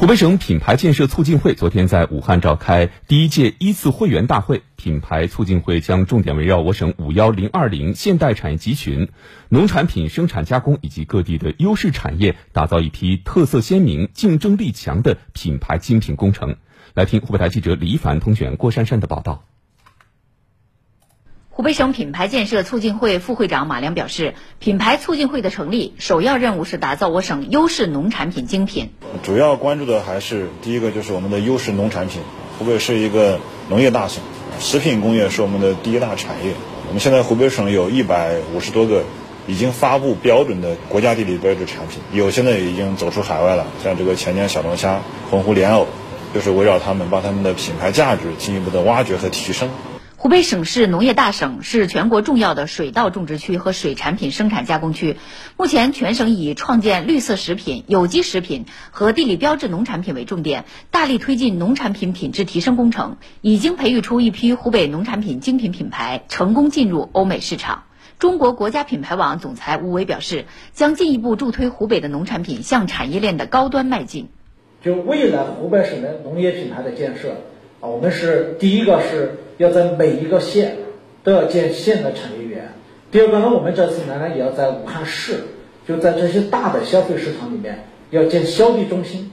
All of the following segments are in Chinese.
湖北省品牌建设促进会昨天在武汉召开第一届一次会员大会。品牌促进会将重点围绕我省五幺零二零现代产业集群、农产品生产加工以及各地的优势产业，打造一批特色鲜明、竞争力强的品牌精品工程。来听湖北台记者李凡、通选郭珊珊的报道。湖北省品牌建设促进会副会长马良表示，品牌促进会的成立首要任务是打造我省优势农产品精品。主要关注的还是第一个，就是我们的优势农产品。湖北是一个农业大省，食品工业是我们的第一大产业。我们现在湖北省有一百五十多个已经发布标准的国家地理标志产品，有现在已经走出海外了，像这个钱江小龙虾、洪湖莲藕，就是围绕他们，把他们的品牌价值进一步的挖掘和提升。湖北省是农业大省，是全国重要的水稻种植区和水产品生产加工区。目前，全省以创建绿色食品、有机食品和地理标志农产品为重点，大力推进农产品品质提升工程，已经培育出一批湖北农产品精品品牌，成功进入欧美市场。中国国家品牌网总裁吴伟表示，将进一步助推湖北的农产品向产业链的高端迈进。就未来湖北省的农业品牌的建设。啊，我们是第一个是要在每一个县都要建县的产业园。第二个呢，我们这次呢也要在武汉市，就在这些大的消费市场里面要建消费中心，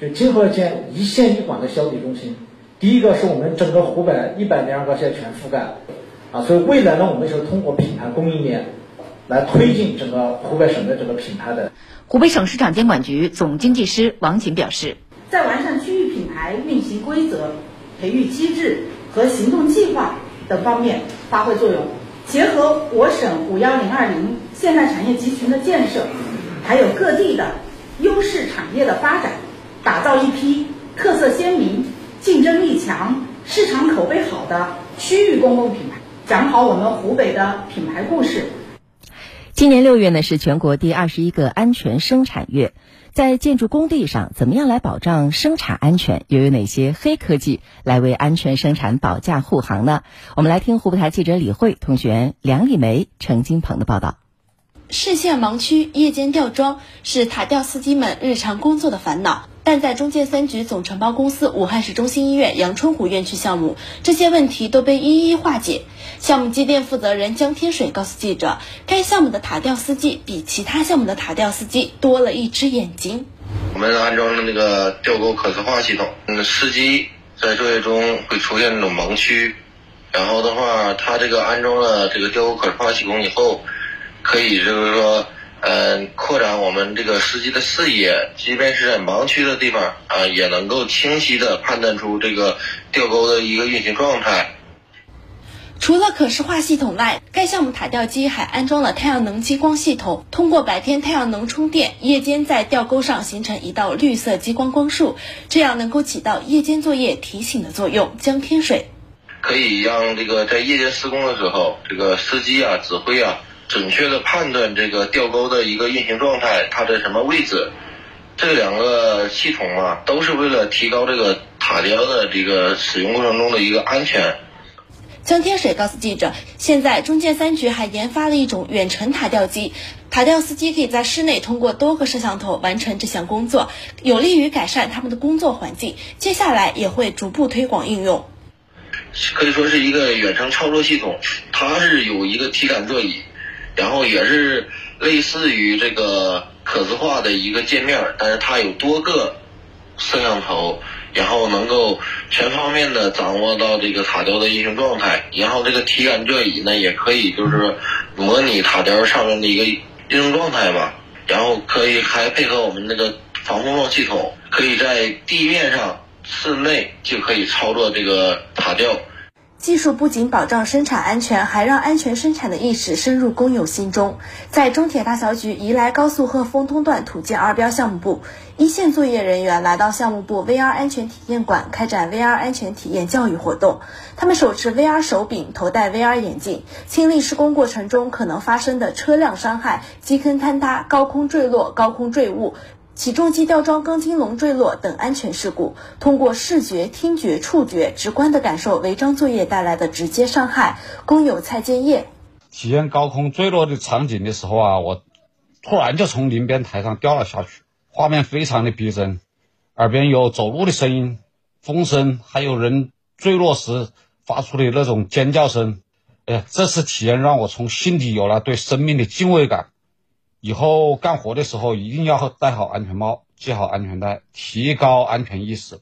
就今后要建一县一管的消费中心。第一个是我们整个湖北一百零二个县全覆盖，啊，所以未来呢，我们是通过品牌供应链来推进整个湖北省的这个品牌的。湖北省市场监管局总经济师王琴表示，在完善区域品牌运行规则。培育机制和行动计划等方面发挥作用，结合我省五幺零二零现代产业集群的建设，还有各地的优势产业的发展，打造一批特色鲜明、竞争力强、市场口碑好的区域公共品牌，讲好我们湖北的品牌故事。今年六月呢，是全国第二十一个安全生产月。在建筑工地上，怎么样来保障生产安全？又有哪些黑科技来为安全生产保驾护航呢？我们来听湖北台记者李慧、同学梁丽梅、程金鹏的报道。视线盲区、夜间吊装是塔吊司机们日常工作的烦恼。但在中建三局总承包公司武汉市中心医院阳春湖院区项目，这些问题都被一一化解。项目机电负责人江天水告诉记者，该项目的塔吊司机比其他项目的塔吊司机多了一只眼睛。我们安装了那个吊钩可视化系统，那个司机在作业中会出现那种盲区，然后的话，他这个安装了这个吊钩可视化系统以后，可以就是说。嗯，扩展我们这个司机的视野，即便是在盲区的地方啊，也能够清晰的判断出这个吊钩的一个运行状态。除了可视化系统外，该项目塔吊机还安装了太阳能激光系统，通过白天太阳能充电，夜间在吊钩上形成一道绿色激光光束，这样能够起到夜间作业提醒的作用。将天水可以让这个在夜间施工的时候，这个司机啊指挥啊。准确的判断这个吊钩的一个运行状态，它的什么位置？这两个系统啊，都是为了提高这个塔吊的这个使用过程中的一个安全。江天水告诉记者，现在中建三局还研发了一种远程塔吊机，塔吊司机可以在室内通过多个摄像头完成这项工作，有利于改善他们的工作环境。接下来也会逐步推广应用。可以说是一个远程操作系统，它是有一个体感座椅。然后也是类似于这个可视化的一个界面，但是它有多个摄像头，然后能够全方面的掌握到这个塔吊的运行状态。然后这个体感座椅呢，也可以就是模拟塔吊上面的一个运行状态吧。然后可以还配合我们那个防碰撞系统，可以在地面上、室内就可以操作这个塔吊。技术不仅保障生产安全，还让安全生产的意识深入工友心中。在中铁大桥局宜来高速鹤峰东段土建二标项目部，一线作业人员来到项目部 VR 安全体验馆开展 VR 安全体验教育活动。他们手持 VR 手柄，头戴 VR 眼镜，亲历施工过程中可能发生的车辆伤害、基坑坍塌、高空坠落、高空坠物。起重机吊装钢筋笼坠落等安全事故，通过视觉、听觉、触觉，直观的感受违章作业带来的直接伤害。工友蔡建业体验高空坠落的场景的时候啊，我突然就从临边台上掉了下去，画面非常的逼真。耳边有走路的声音、风声，还有人坠落时发出的那种尖叫声。哎，这次体验让我从心底有了对生命的敬畏感。以后干活的时候一定要戴好安全帽、系好安全带，提高安全意识。